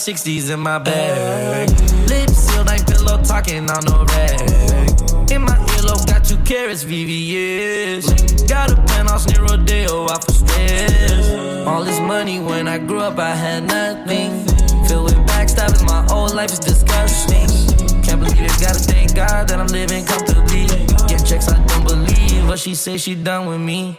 60s in my bag. Lips sealed, ain't pillow talking on no rag. In my earlobe, got two carats, VVS. Got a penthouse near Rodeo, out oh, for stress. All this money when I grew up, I had nothing. Filled with backstabbing, my whole life is disgusting. Can't believe it, gotta thank God that I'm living comfortably. Getting checks, I don't believe, but she say she done with me.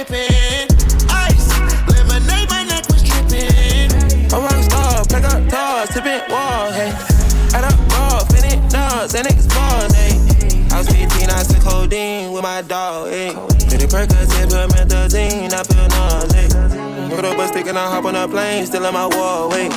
Neck. Ice, lemonade, my neck was tripping. A rock star, pack up toys, tipping walls, hey. Add up raw, finish nuts, and balls, hey. I was 15, I took codeine with my dog, hey. Did it Percocet, promethazine, I feel nauseous. Put up a stick and I hop on a plane, still in my wall, wait.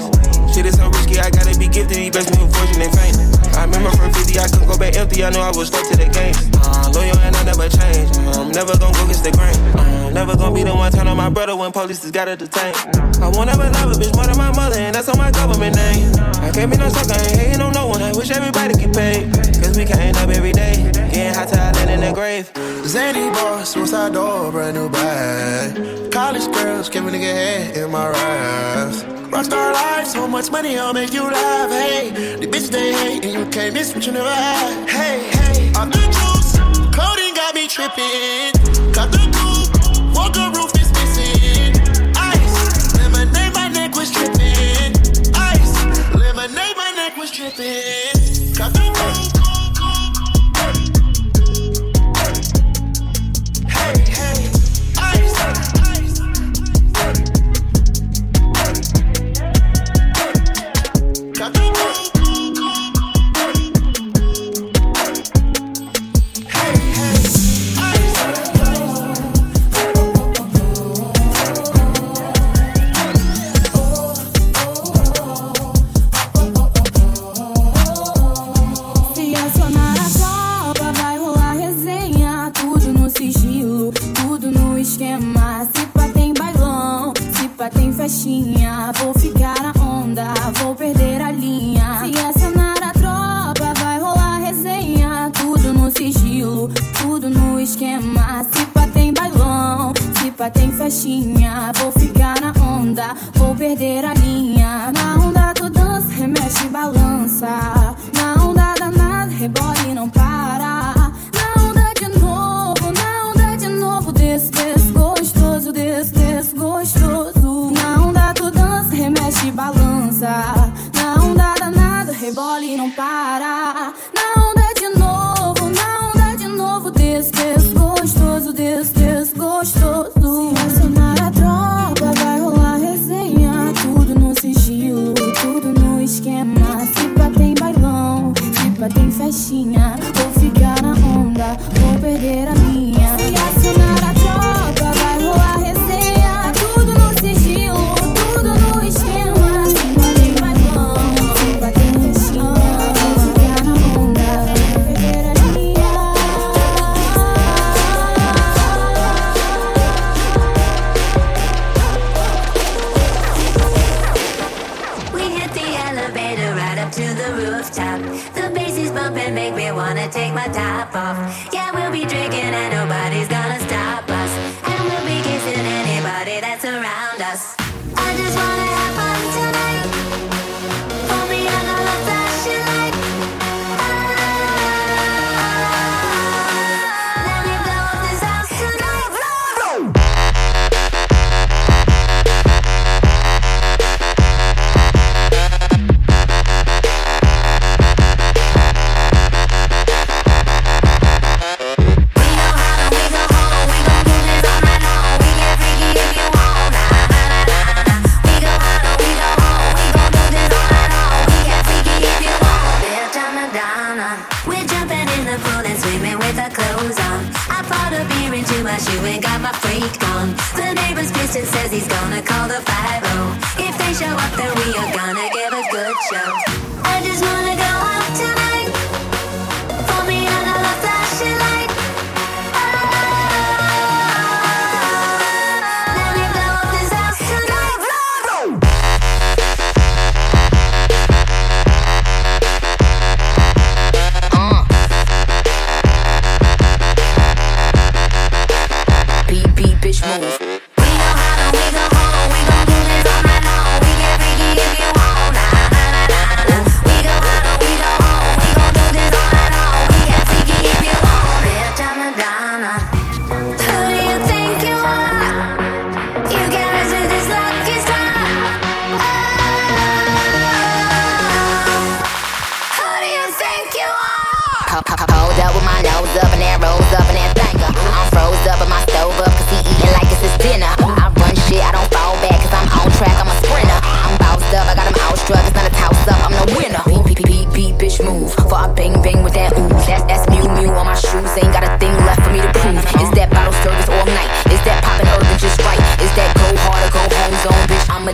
Shit is so risky, I gotta be gifted, these best me with fortune and fame. I remember from 50, I couldn't go back empty, I knew I was stuck to the game. Uh, loyal and I never change, I'm never gonna go against the grain. Uh, never gonna be the one turn on my brother when police just gotta detain. I won't ever love a bitch more than my mother, and that's on my government name. I can't be no sucker, ain't hating on no one, I wish everybody could paid. Cause we can't up every day, getting hot till I land in the grave. Zany boss, suicide door, brand new bag. College girls, give a nigga head in my raps. Rockstar life, so much money, I'll make you laugh. Hey, the bitch they hate, and you can't miss what you never had. Hey, hey, off the juice, codeine got me tripping. Cut the coupe, walker roof is missing. Ice, lemonade, my neck was tripping. Ice, lemonade, my neck was tripping. Vou ficar na onda, vou perder a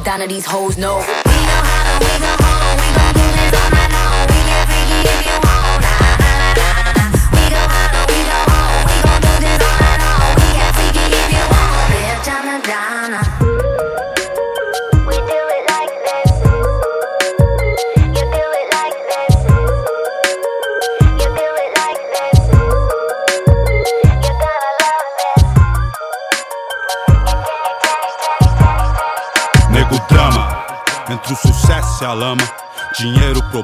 bitch? I'm these hoes know. We go home. We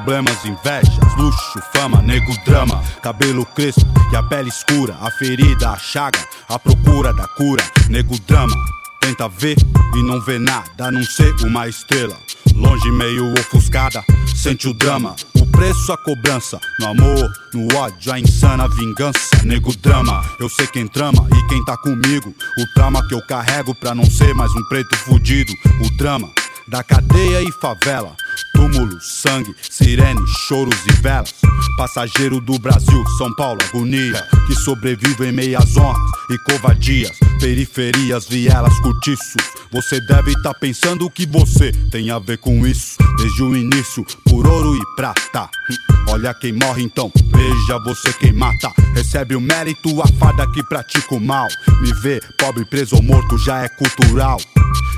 problemas, invejas, luxo, fama, nego drama. Cabelo crespo e a pele escura. A ferida, a chaga, a procura da cura. Nego drama, tenta ver e não vê nada a não ser uma estrela. Longe, meio ofuscada, sente o drama. O preço, a cobrança. No amor, no ódio, a insana vingança. Nego drama, eu sei quem trama e quem tá comigo. O trauma que eu carrego pra não ser mais um preto fudido. O drama da cadeia e favela. Túmulo, sangue, sirene, choros e velas. Passageiro do Brasil, São Paulo, agonia. Que sobrevive em meias honras e covardias. Periferias, vielas, cortiços. Você deve estar pensando que você tem a ver com isso. Desde o início, por ouro e prata. Hum, Olha quem morre então, veja você quem mata. Recebe o mérito, a farda que pratica o mal. Me vê, pobre, preso ou morto, já é cultural.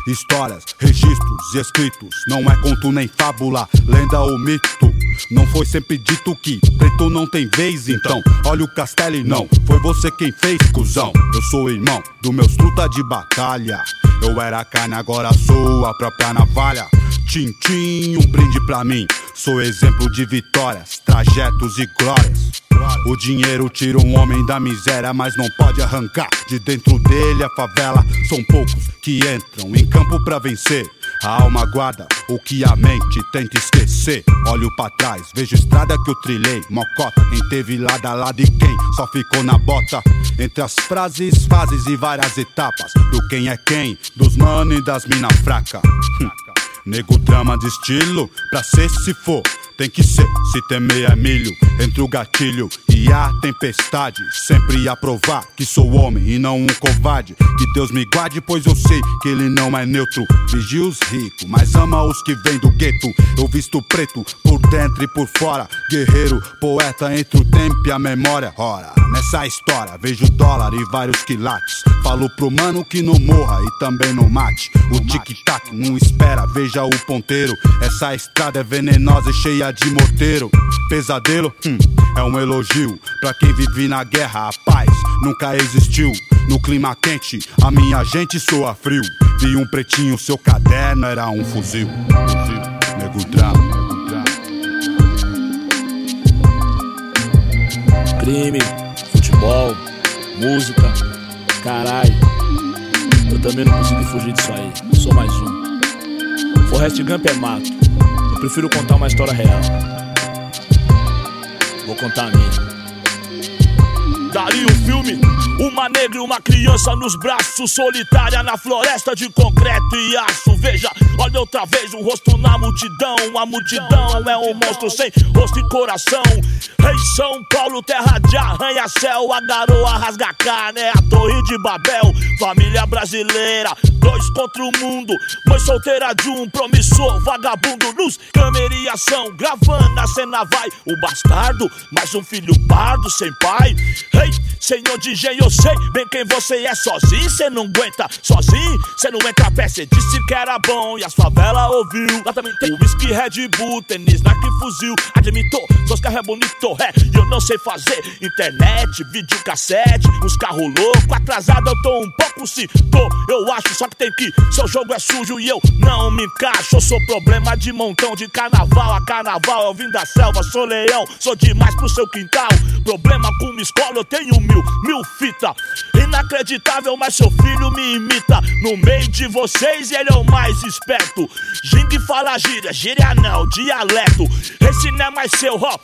Histórias, registros e escritos. Não é conto nem fábula, lenda ou mito. Não foi sempre dito que preto não tem vez, então. Olha o castelo e não, foi você quem fez, cuzão. Eu sou irmão do meus truta de batalha. Eu era carne, agora sou a própria navalha. Tintim, um brinde pra mim. Sou exemplo de vitórias, trajetos e glórias. O dinheiro tira um homem da miséria, mas não pode arrancar de dentro dele a favela. São poucos que entram em campo pra vencer. A alma guarda o que a mente tenta esquecer. Olho pra trás, vejo estrada que eu trilhei. Mocota, quem teve lado a lado e quem só ficou na bota. Entre as frases, fases e várias etapas. Do quem é quem, dos mano e das mina fraca. Hum. Nego drama de estilo, pra ser se for. Tem que ser, se temer é milho Entre o gatilho e a tempestade. Sempre a provar que sou homem e não um covarde. Que Deus me guarde, pois eu sei que ele não é neutro. Vigia os ricos, mas ama os que vêm do gueto. Eu visto preto, por dentro e por fora. Guerreiro, poeta entre o tempo e a memória. Ora, nessa história vejo dólar e vários quilates. Falo pro mano que não morra e também não mate. O tic-tac não espera, veja o ponteiro. Essa estrada é venenosa e cheia de morteiro. Pesadelo, hum, é um elogio. Pra quem vive na guerra, a paz nunca existiu. No clima quente, a minha gente soa frio. Vi um pretinho, seu caderno era um fuzil. Fuzil, nego drama. Crime, futebol, música, caralho. Eu também não consegui fugir disso aí. Sou mais um. Forrest Gump é mato. Prefiro contar uma história real. Vou contar a minha. Daria o filme Uma negra e uma criança nos braços Solitária na floresta de concreto e aço Veja, Olha outra vez o rosto na multidão. A multidão é um monstro sem rosto e coração. Rei São Paulo, terra de arranha-céu. A garoa rasga carne, é a torre de Babel. Família brasileira, dois contra o mundo. Mãe solteira de um promissor, vagabundo. Luz, câmera e ação. Gravando a cena vai. O bastardo, mais um filho pardo sem pai. Rei, senhor de engenho, eu sei bem quem você é. Sozinho, cê não aguenta. Sozinho, cê não entra a pé. Cê disse que era bom e as favelas ouviu. Lá também tem whisky, Red Bull, tênis, Nike, fuzil. Admitou, seus carros é bonito, é. E eu não sei fazer internet, vídeo cassete, uns carros loucos. Atrasado eu tô um pouco, se tô, eu acho. Só que tem que, seu jogo é sujo e eu não me encaixo. Eu sou problema de montão de carnaval a carnaval. Eu vim da selva, sou leão, sou demais pro seu quintal. Problema com uma escola, eu tenho mil, mil Inacreditável, mas seu filho me imita. No meio de vocês, ele é o mais esperto. Jing fala gíria, gíria não, dialeto. Esse não é mais seu, ó.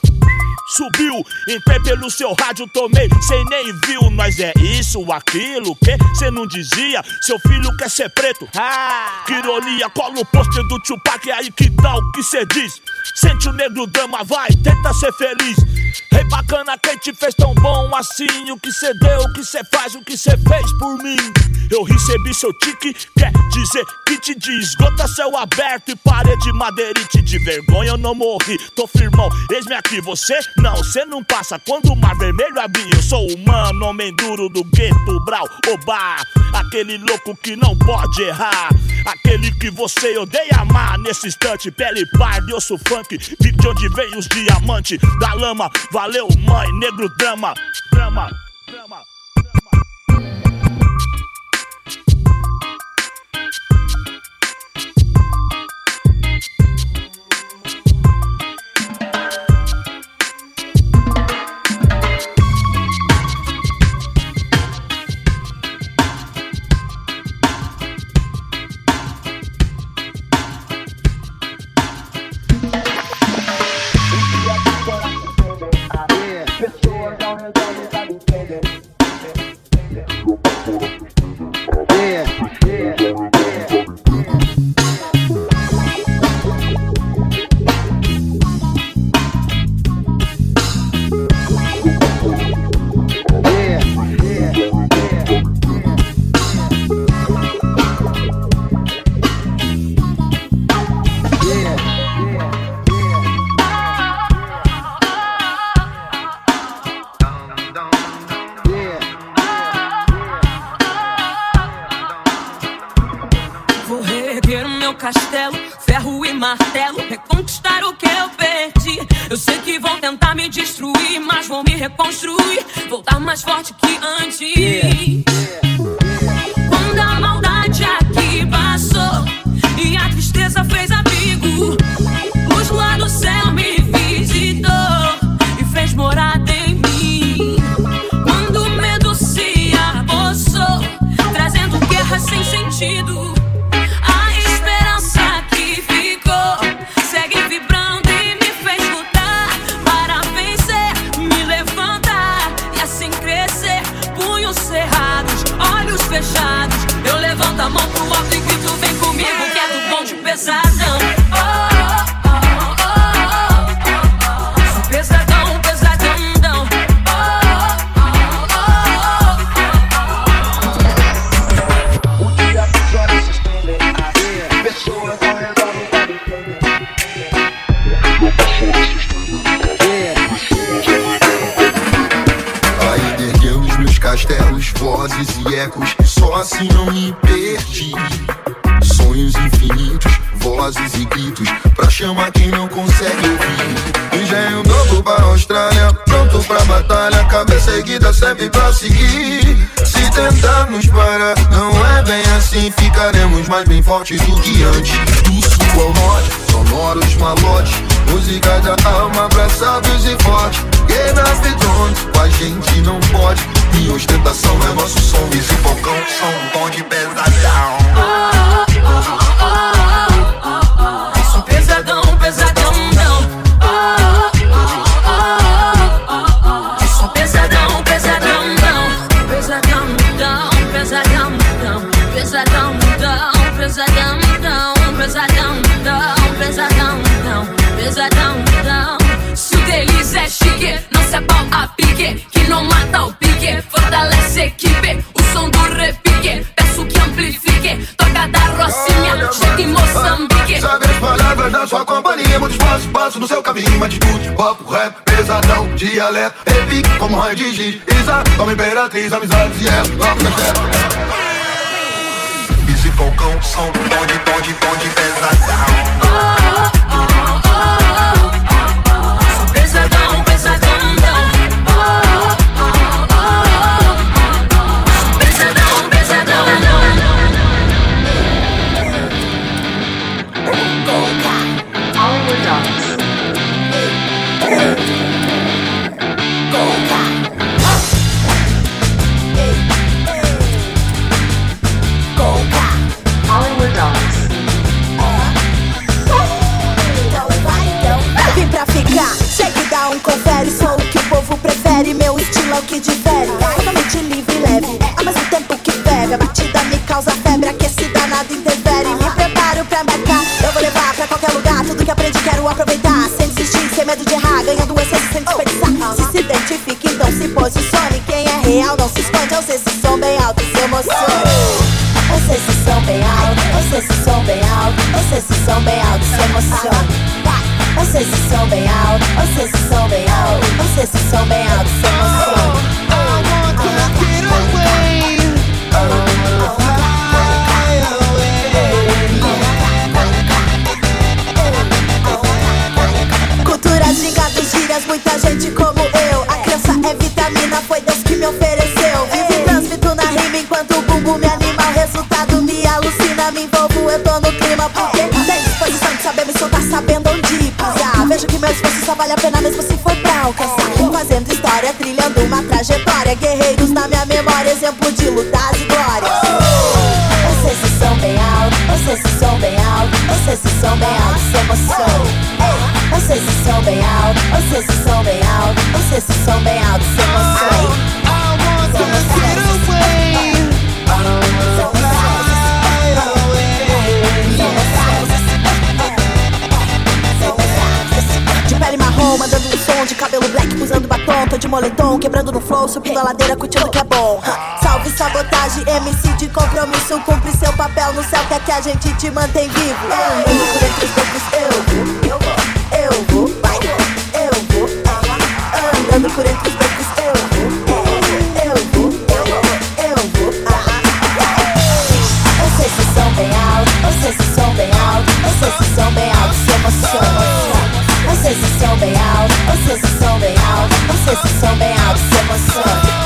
Subiu, entrei pelo seu rádio, tomei, cê nem viu. Nós é isso, aquilo, que cê não dizia? Seu filho quer ser preto. Ah, que ironia, cola o pôster do Tupac, aí que tal que cê diz? Sente o negro dama, vai, tenta ser feliz. Rei bacana, quem te fez tão bom assim? O que cê deu, o que cê faz, o que cê fez por mim? Eu recebi seu tique, quer dizer que te diz. Gota céu aberto e parede madeirite. De vergonha eu não morri, tô firmão, eis-me aqui. Você não, cê não passa. Quando o mar vermelho abrir, eu sou humano, homem duro do gueto, brau, oba. Aquele louco que não pode errar. Aquele que você odeia amar. Nesse instante, pele parda, osso funk. Vi de onde vem os diamantes da lama. Valeu, mãe, negro drama, drama, drama. Vou repique, como raio de giz, Isa, como imperatriz, amizades e ela, vamos castelo. Bizi Falcão, som, bonde, bonde, bonde, pesadão. Sabendo onde pisar. Vejo que meu esforço só vale a pena mesmo se for pra alcançar. Fazendo história, trilhando uma trajetória. Guerreiros na minha memória, exemplo de lutas e glórias. Sei se som bem alto, sei se som bem alto, sei se som bem alto, se. Eu sei se som bem alto, sei se som bem alto, sei se som bem alto, se emocione. Batom, tô de moletom, quebrando no flow, subindo a ladeira, curtindo que é bom. Salve sabotagem, MC de compromisso, cumpre seu papel no céu, quer que a gente te mantém vivo. Andando por entre os becos, eu vou, eu vou, eu vou, vai, eu vou. ah. Andando por entre os becos, eu vou, eu vou, eu vou, eu vou. ah. Eu sei se som bem alto, eu sei se som bem alto, eu sei se som bem alto, se emociona. Eu sei se som bem alto, eu sei se som não sei se souber algo, se emociona.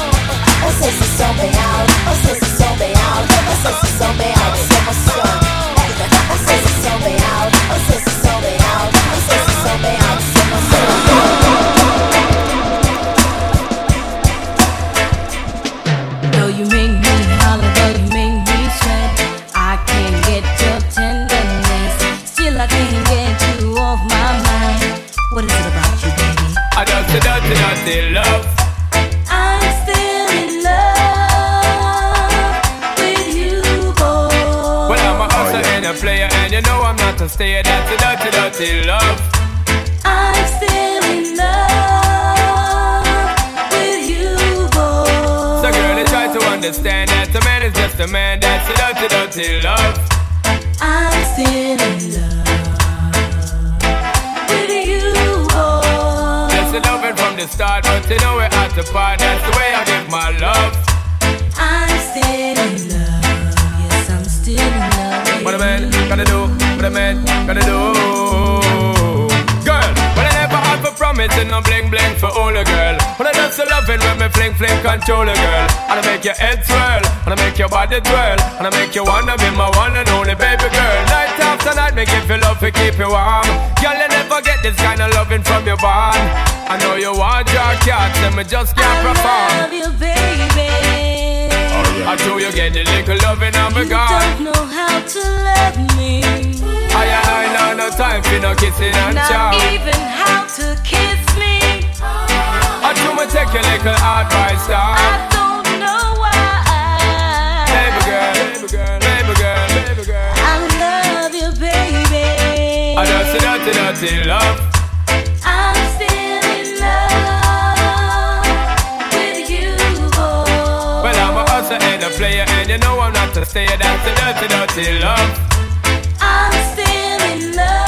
The part. That's the way I give my love. I'm still in love. Yes, I'm still in love. What a man gotta do, what a man gotta do. Girl, well I never had for promise and no bling bling for all a girl. When I just love it when me fling fling control a girl. And I make your head swirl, and I make your body twirl, and I make you wanna be my one and only baby girl. Night after night, me give you love to keep you warm. Girl, you never get this kind of loving from your bond. I know you want your cat, and me just can't perform. I love you, baby. Oh, I told you get the little loving and be You gone. don't know how to love me. I ain't I know no time for no kissing and Not chow. even how to kiss me. Do take your little advice. I don't know why. Baby girl, baby girl, baby girl, baby girl. I love you, baby. I dirty, dirty, dirty love. Player and you know I'm not to stay. That's a dirty, dirty love. I'm still in love.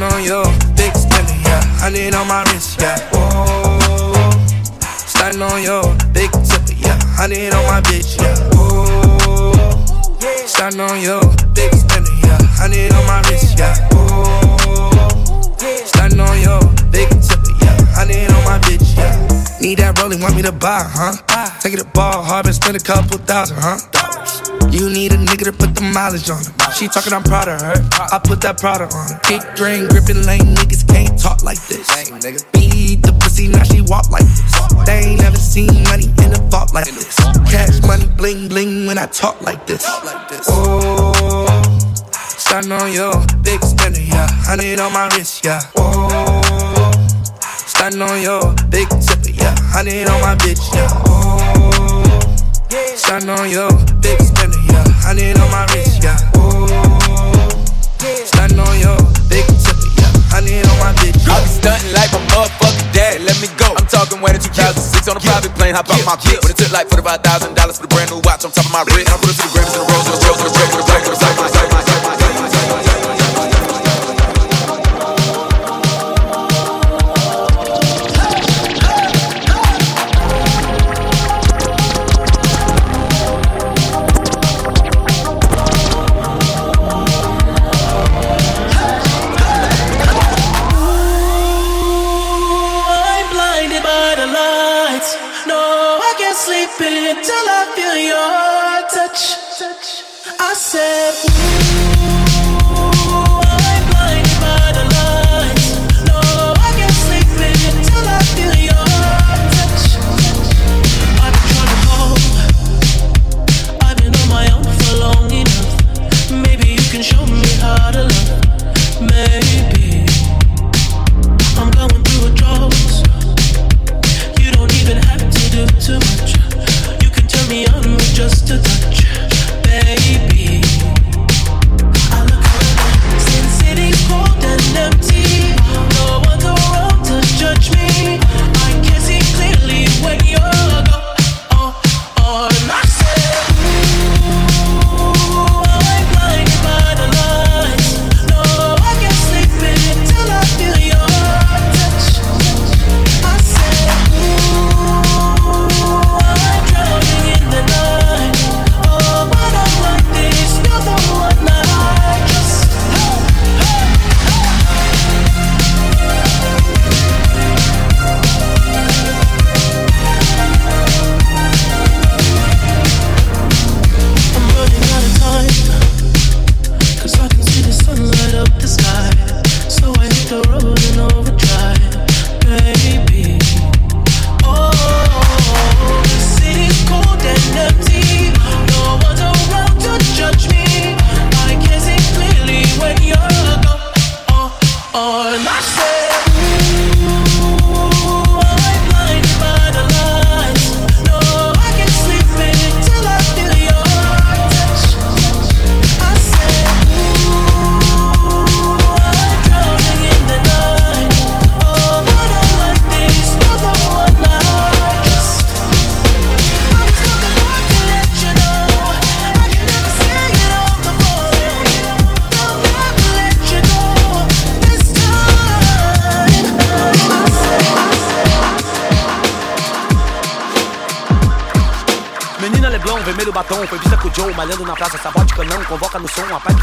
Starting on your big spender, yeah. Honey on my wrist, yeah. Whoa. Starting on your big tipper, yeah. Honey on my bitch, yeah. Whoa. Starting on your big spender, yeah. Honey on my wrist, yeah. Whoa. Starting on your big tipper, yeah. Honey on my bitch, yeah. Need that rolling, want me to buy, huh? Take it to ball hard and spend a couple thousand, huh? You need a nigga to put the mileage on her. She talking, I'm proud of her. I put that product on her. Kick drain, gripping lane, niggas can't talk like this. Beat the pussy, now she walk like this. They ain't never seen money in a vault like this. Cash money, bling bling when I talk like this. Oh, starting on your big spender, yeah. Honey on my wrist, yeah. Oh, starting on your big tipper, yeah. Honey on my bitch, yeah. Oh. Starting on your big spender, yeah. Honey on my wrist, yeah. Ooh. Honey on my bitch. I be stunting like my motherfucking dad. Let me go. I'm talking way to 2006 on a private plane. Hop out my clip. When it took like forty-five thousand dollars for the brand new watch on top of my wrist. And I put it to the grapes and the roses, the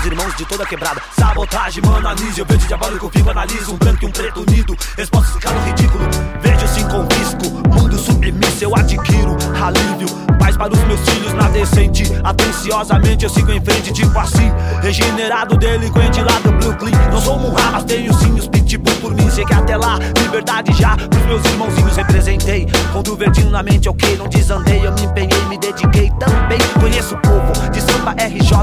irmãos de toda quebrada. Sabotagem, mano, anise, eu vejo diabólico, fico, analiso, um branco e um preto unido, resposta ficar no ridículo, vejo-se com visco, mundo submisso, eu adquiro, alívio, paz para os meus filhos na decente. Atenciosamente eu sigo em frente, tipo assim. Regenerado, delinquente lá do Brooklyn. Não sou um mas tenho sim os pitbull por mim. Sei que até lá, liberdade já pros meus irmãozinhos representei. Com do verdinho na mente, ok, não desandei. Eu me empenhei, me dediquei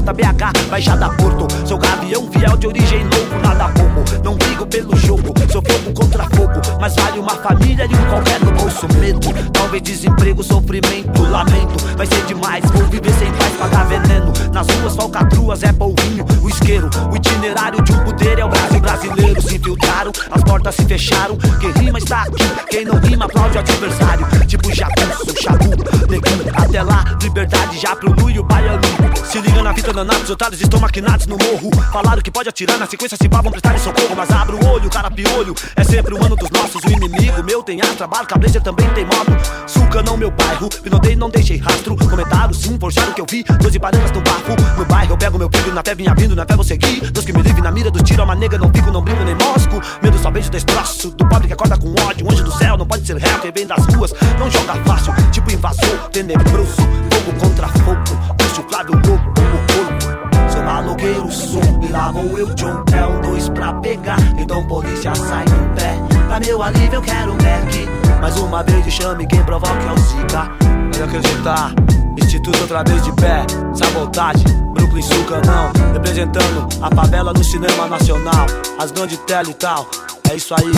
RJ, BH, Baixada Porto. Sou gavião fiel de origem louco, nada como. Não brigo pelo jogo, sou fogo contra fogo. Mas vale uma família e um qualquer no bolso medo. Talvez desemprego, sofrimento, lamento. Vai ser demais, vou viver sem paz, pagar veneno. Nas ruas, falcatruas, é polvinho, o isqueiro. O itinerário de um poder é o Brasil brasileiro. Se infiltraram, as portas se fecharam. Quem rima está aqui, quem não rima aplaude o adversário. Tipo jagunço, chabu, neguinho. Até lá, liberdade já pro Lu e o baiano. Se liga na fita danados, otários estão maquinados no morro. Falaram que pode atirar na sequência, se pá, vão prestar socorro. Mas abre o olho, cara piolho. É sempre o ano dos nossos, o inimigo meu tem ar, trabalho, cabreja também tem modo. Suca não meu bairro, pinotei, não deixei rastro. Comentaram sim, forjaram que eu vi. Doze barangas no bafo. No bairro eu pego meu filho, na fé vinha vindo, na fé vou seguir. Deus que me livre na mira dos tiros, uma nega, não fico, não brinco nem mosco. Medo só beijo destroço. Do pobre que acorda com ódio, anjo do céu, não pode ser réu, quem vem das ruas. Não joga fácil, tipo invasor, tenebroso. Fogo contra fogo, puxo Flávio louco malogueiro, sou, e lá vou eu, John. Um dois pra pegar, então polícia sai no pé. Pra meu alívio eu quero um Mac. Mais uma vez chame, quem provoca é o Zika. Pode acreditar, Instituto outra vez de pé. Sabotagem, Brooklyn Suca não. Representando a favela no cinema nacional. As grandes tela e tal. É isso aí.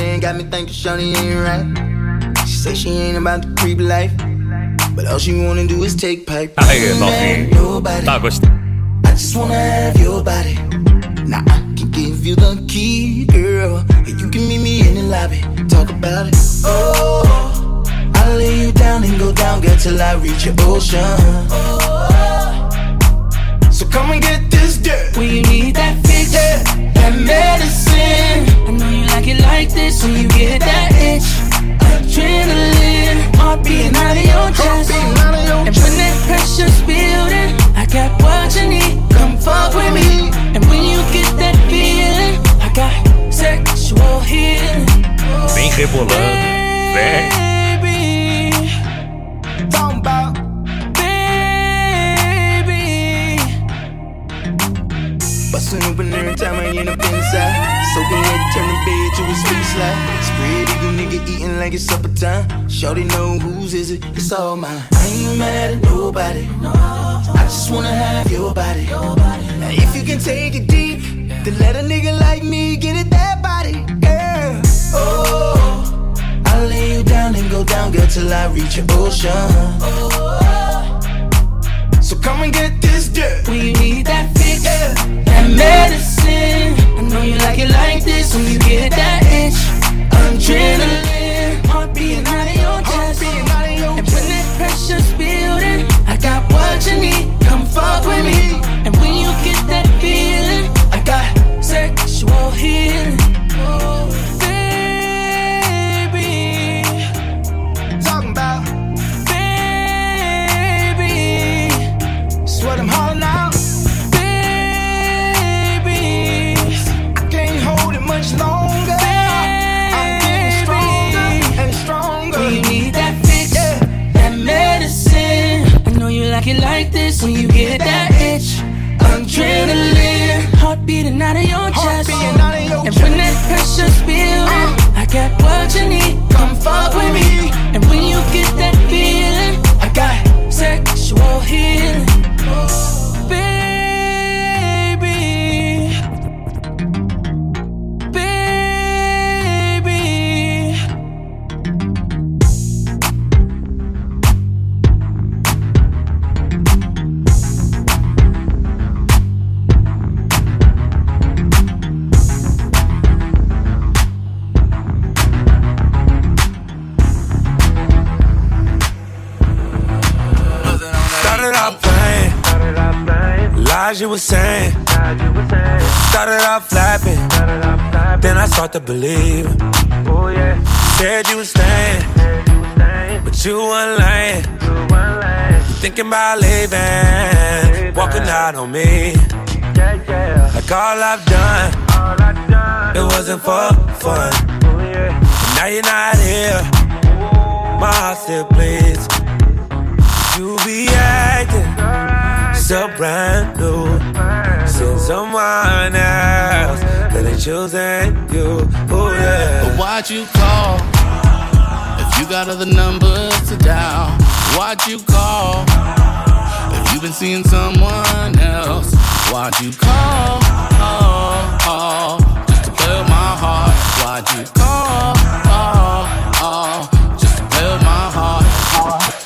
Man, got me thinking Shouty ain't right. She say she ain't about the creep life. But all she wanna do is take pipe. Aí, Ain't mad at novinho. nobody. I just wanna have your body. Now I can give you the key, girl. And you can meet me in the lobby. Talk about it. Oh, I'll lay you down and go down, girl, till I reach your ocean. So come and get this dirt. When you need that fix, that medicine. I like it like this when you get that itch. Adrenaline, heart beating out of your chest. And when that pressure's building, I got what you need. Come fuck with me. And when you get that feeling, I got sexual healing. Vem rebolando. Vem. Baby, talking about baby. Bustin' open every time I end up inside. Soaking wet, turn the bed to a street slide. Spread eagle nigga eating like it's supper time. Shorty know whose is it, it's all mine. I ain't mad at nobody. I just wanna have your body. Now if you can take it deep, then let a nigga like me get it that body, girl. Oh, I'll lay you down and go down, girl, till I reach your ocean. So come and get this dirt. When you need that fix, that medicine. I know you like it like this when you get that itch. Adrenaline, heart beating out of your chest. And when that pressure's building, I got what you need. Come fuck with me. And when you get that feeling, I got sexual healing. Out of your then I start to believe. Oh, Said you was staying, but you weren't lying. Thinking about leaving, walking out on me. Like all I've done, it wasn't for fun. Oh, now you're not here, oh. my heart still bleeds. You be acting so brand new. Since someone else choosing you. Oh yeah. But why'd you call? If you got other numbers to dial, why'd you call? If you've been seeing someone else, why'd you call? Oh, oh, just to with my heart. Why'd you call? Oh, oh, just to with my heart. I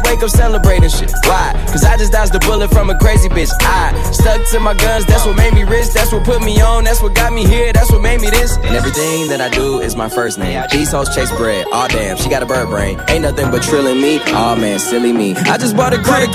wake up celebrating shit. Why? Cause I just dodged a bullet from a crazy bitch. I stuck to my guns, that's what made me rich. That's what put me on, that's what got me here, that's what made me this. And everything that I do is my first name. These hoes chase bread. Aw, damn, she got a bird brain. Ain't nothing but trilling me. Aw, man, silly me. I just bought a credit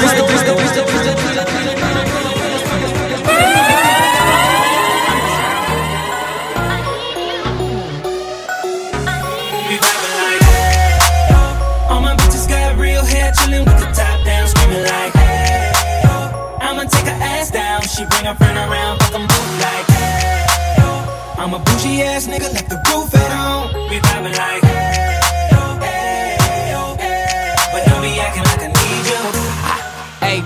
she bring her friend around, fuck 'em both like, hey. I'm a bougie ass nigga, left the roof at home. We vibing like, hey,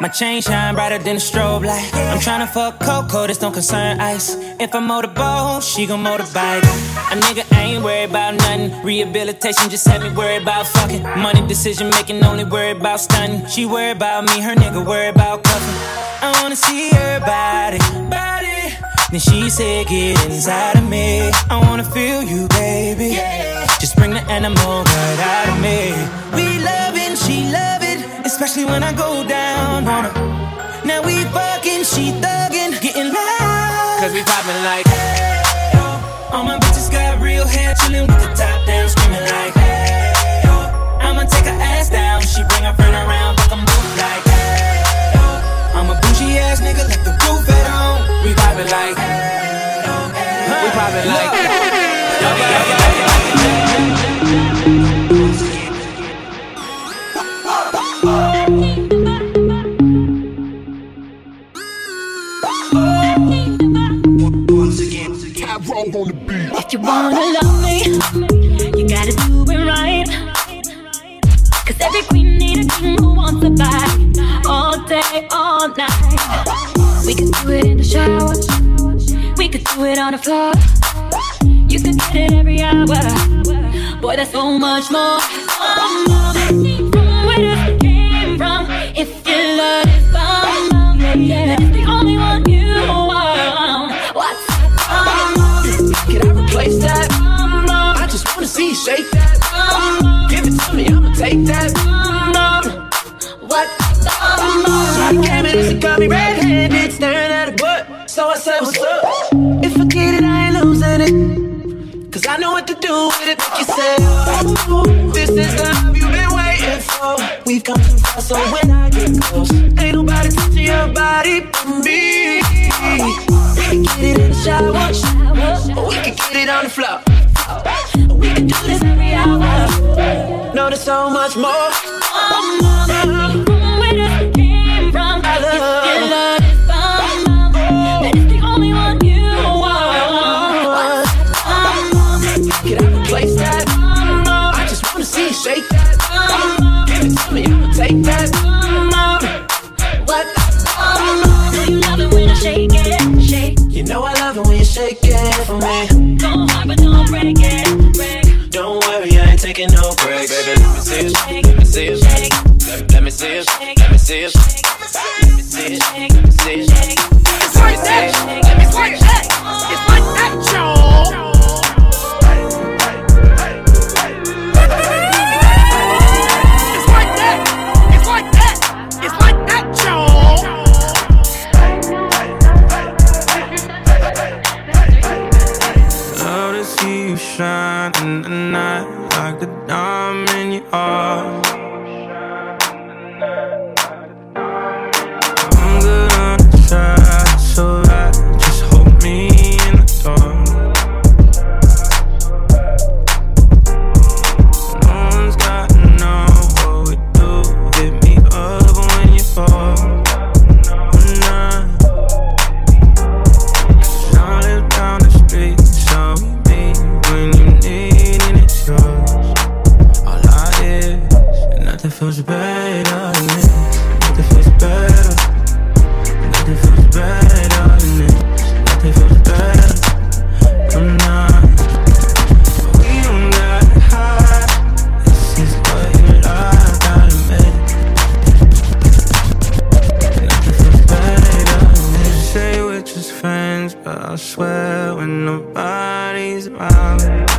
My chain shine brighter than a strobe light. I'm tryna fuck Coco, this don't concern ice. If I motorboat, she gon' motorbike. A nigga ain't worried about nothing. Rehabilitation just had me worried about fucking. Money decision making, only worried about stunning. She worried about me, her nigga worried about cuffing. I wanna see her body, body. Then she said, get inside of me. I wanna feel you, baby. Just bring the animal right out of me. We loving, she love it, especially when I go down on her. Now we fucking, she thuggin', getting loud. Cause we poppin' like. All my bitches got real hair, chillin' with the top down, screaming like, hey, yo. I'ma take her ass down, she bring her friend around, fuck 'em both like, hey, yo. I'm a bougie ass nigga, left the roof at home. We poppin' like. We poppin' like. If you wanna love me, you gotta do it right. Cause every queen a king who wants all day, all night. We could do it in the shower, we could do it on the floor. You get it every hour. Boy, there's so much more. Um, If your love is bomb, yeah. It's the only one you want. What's up? Can I replace that? I just wanna see you shake that. Give it to me, I'ma take that. What? Shawty came in and she got me red-handed, staring at her butt. So I said, what's up? If I get it, I ain't losing it. Cause I know what to do with it, like you said. Oh, this is the love you've been waiting. We've come too far, so when I get close, ain't nobody touching your body but me. We can get it in the shower, or we can get it on the floor. We can do this every hour. No, there's so much more. Oh, Where I swear when nobody's around.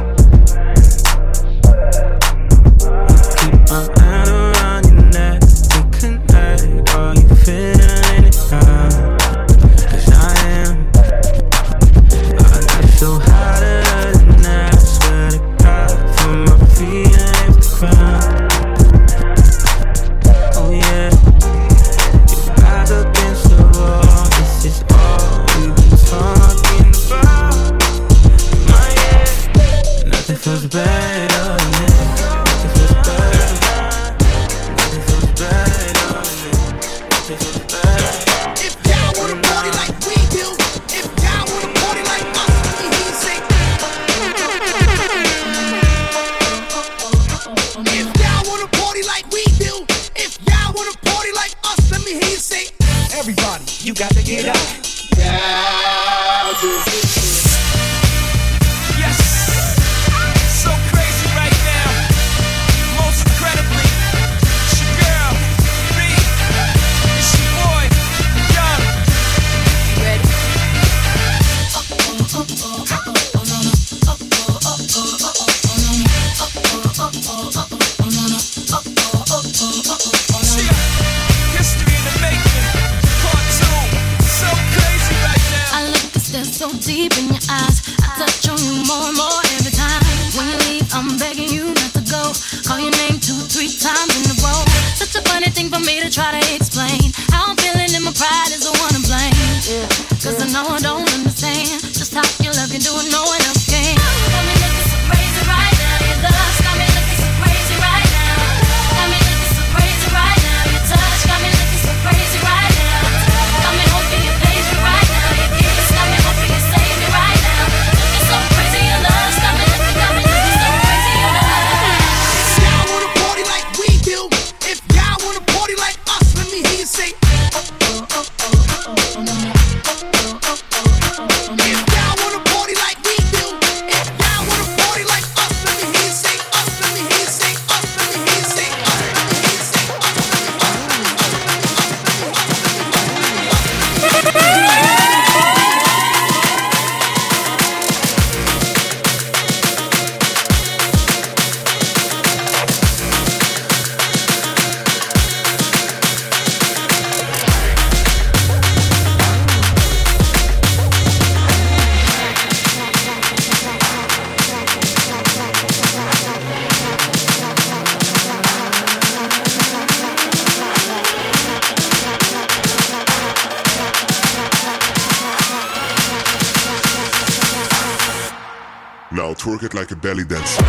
Belly dancer.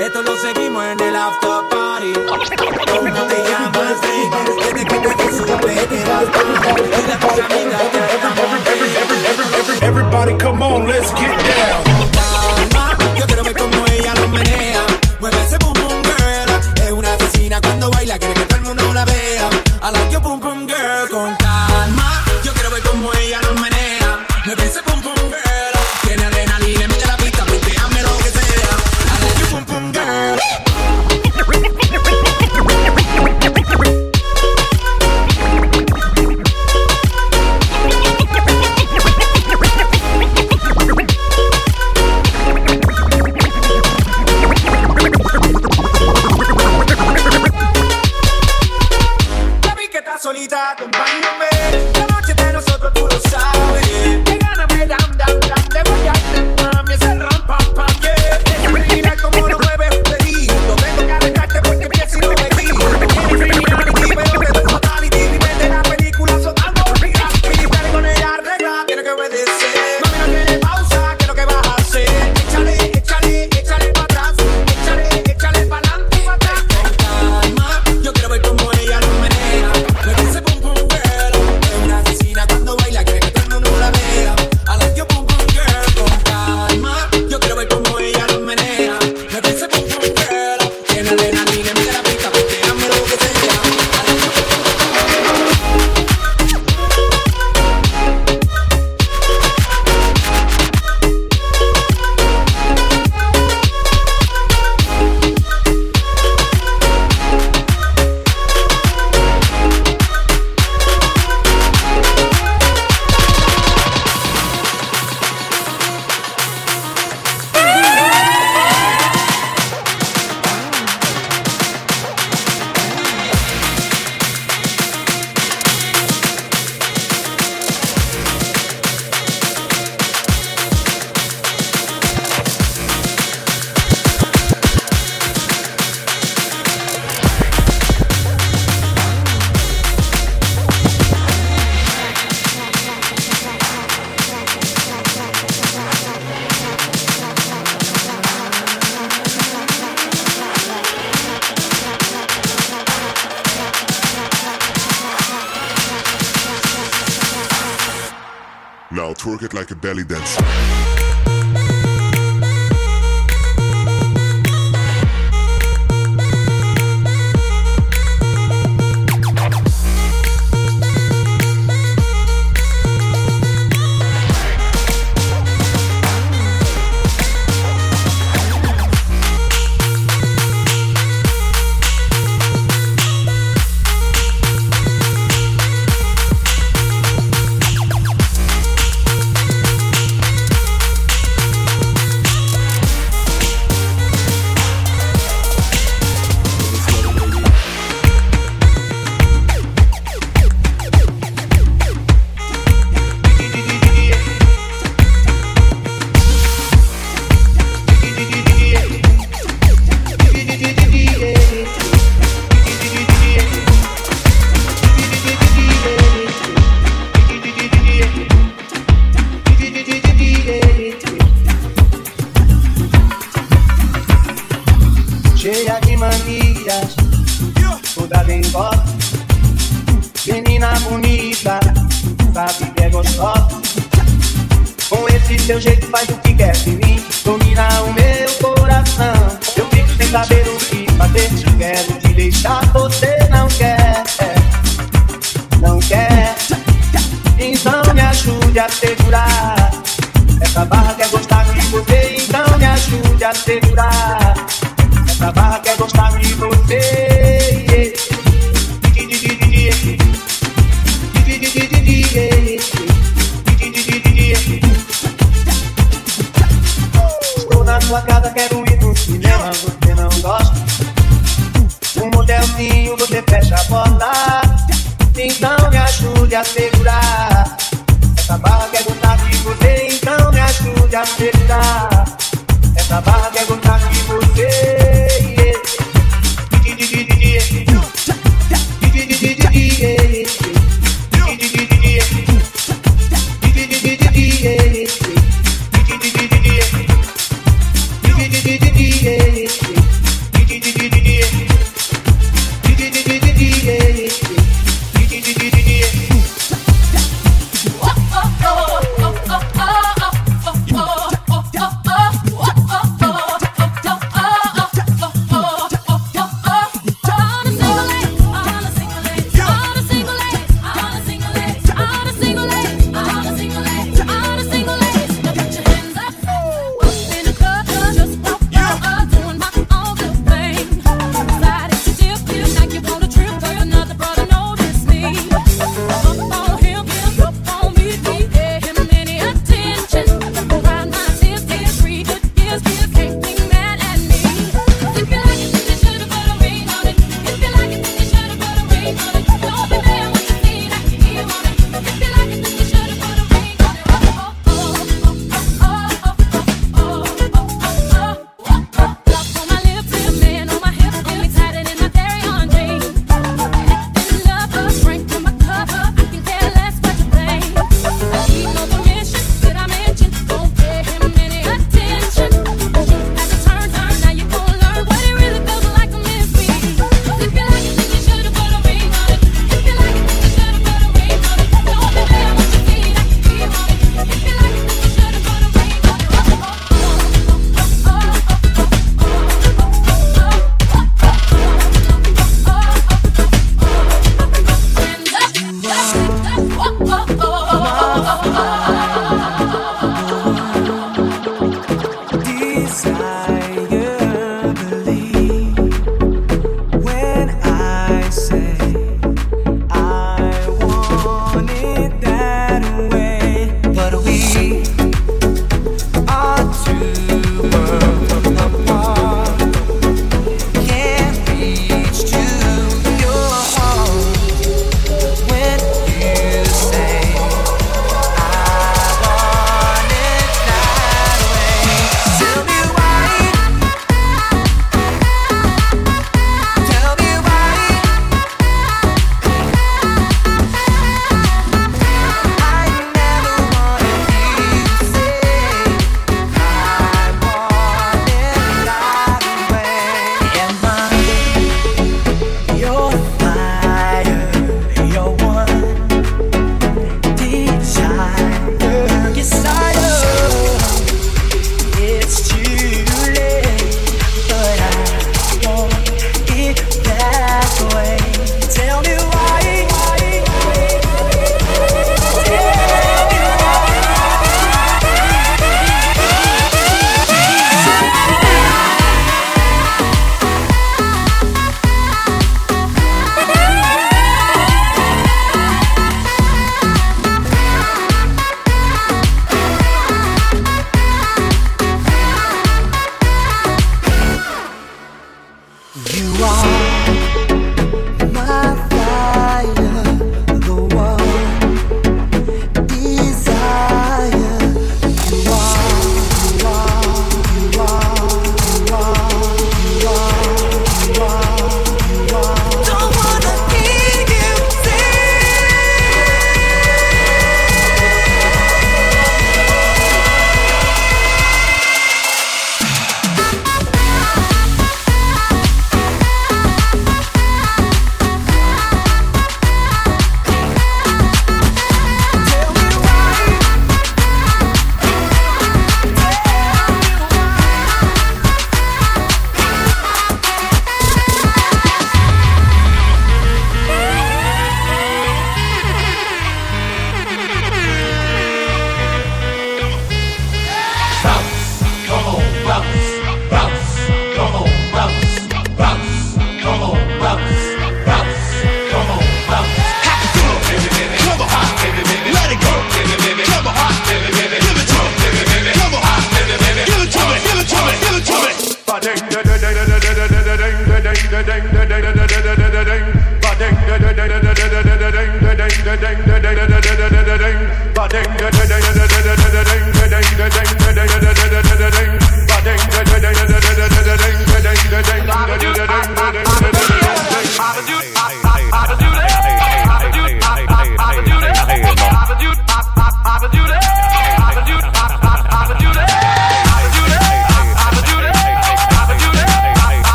Esto lo seguimos en el after party. ¿Cómo te llamas? Desde que te supe que eras tú. Y amigas te Everybody come on, let's get down. belly dancer. sua casa quero ir no cinema, você não gosta? Um motelzinho você fecha a porta. Então me ajude a segurar. Essa barra quer gostar é de você Então me ajude a segurar. Essa barra quer gostar é de você.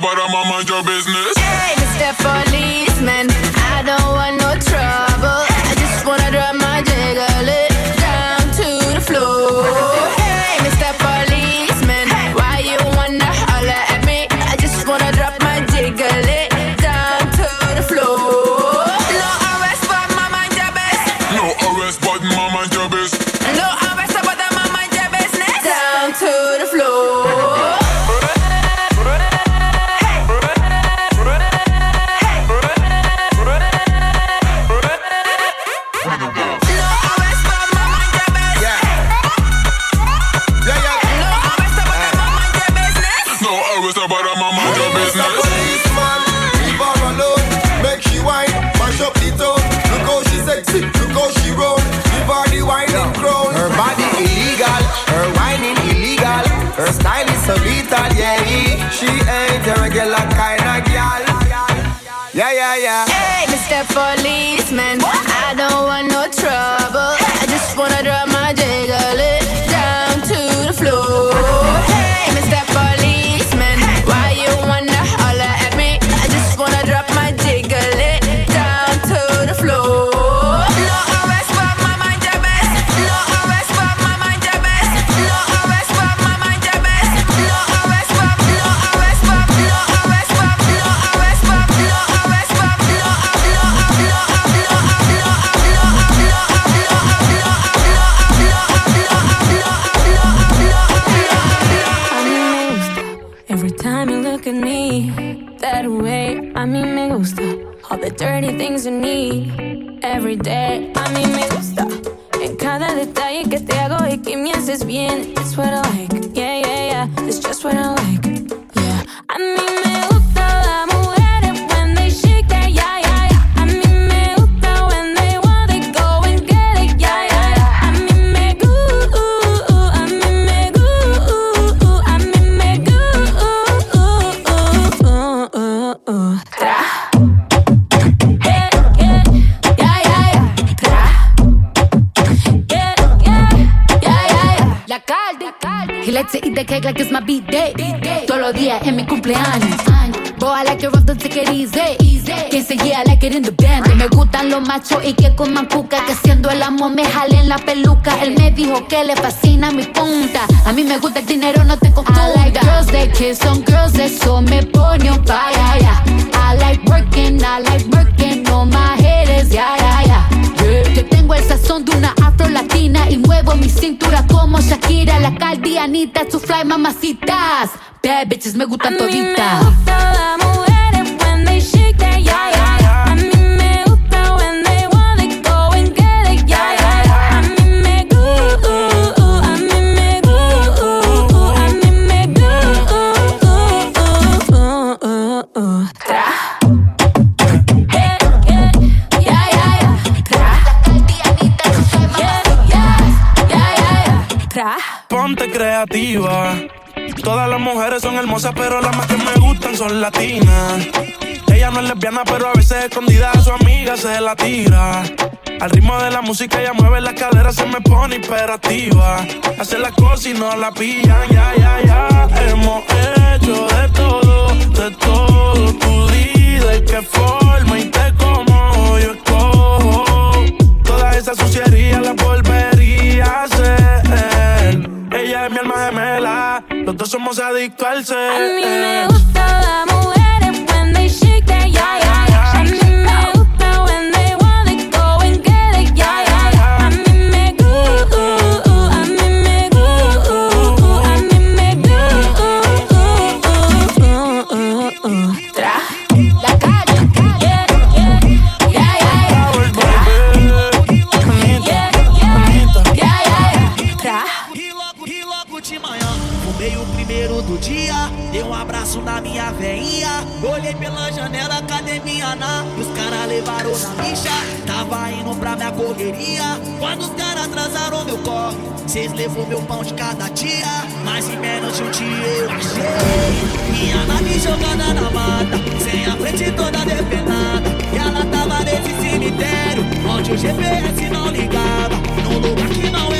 But my mind your business. Mr. Policeman, to like it's my beat day. Todos los días en mi cumpleaños. Boy, I like it rough, don't take it easy. Quien se yeah, I like it in the band. Me gustan los machos y que coman cuca. Que siendo el amo me jalen la peluca. Él me dijo que le fascina mi punta. A mí me gusta el dinero, no te confunda. I like girls that kiss on girls, eso me pone on fire. Yeah. I like working, I like working on my haters. Yeah, yeah, yeah. Yeah. Tengo el sazón de una afro latina y muevo mi cintura como Shakira, la caldianita, su fly mamacitas. Bad bitches me gustan toditas. Las mujeres when they shake that, yeah, yeah, Ponte creativa. Todas las mujeres son hermosas, pero las más que me gustan son latinas. Ella no es lesbiana, pero a veces escondida a su amiga se la tira. Al ritmo de la música ella mueve las caderas, se me pone imperativa. Hace las cosas y no la pillan, ya, ya, ya. Hemos hecho de todo, de todo. Tú di de qué forma y te como yo escojo. Toda esa suciería la volvería a hacer. Los dos somos adictos al ser. A mí me gusta las dia. Dei um abraço na minha veinha. Olhei pela janela, academia na. E os caras levaram na bicha. Tava indo pra minha correria. Quando os caras atrasaram meu corre, cês levou meu pão de cada dia. Mas em menos de um dia eu achei. Minha nave jogada na mata. Sem a frente toda depenada. E ela tava nesse cemitério. Onde o GPS não ligava. Num lugar que não entra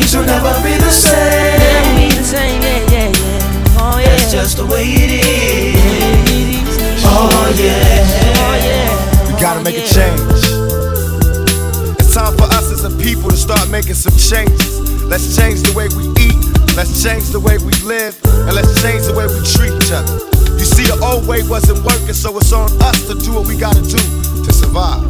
Things will never be the same. That's just the way it is. Oh, oh yeah. We gotta make a change. It's time for us as a people to start making some changes. Let's change the way we eat, let's change the way we live, and let's change the way we treat each other. You see, the old way wasn't working, so it's on us to do what we gotta do to survive.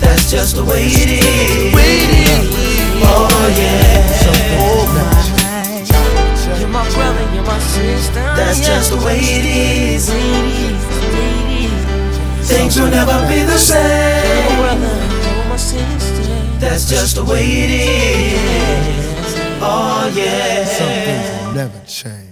That's just the way it is. Oh yeah. You're my brother, you're my sister. That's just the way it is. Things will never be the same. That's just the way it is. Oh yeah. Some things never change.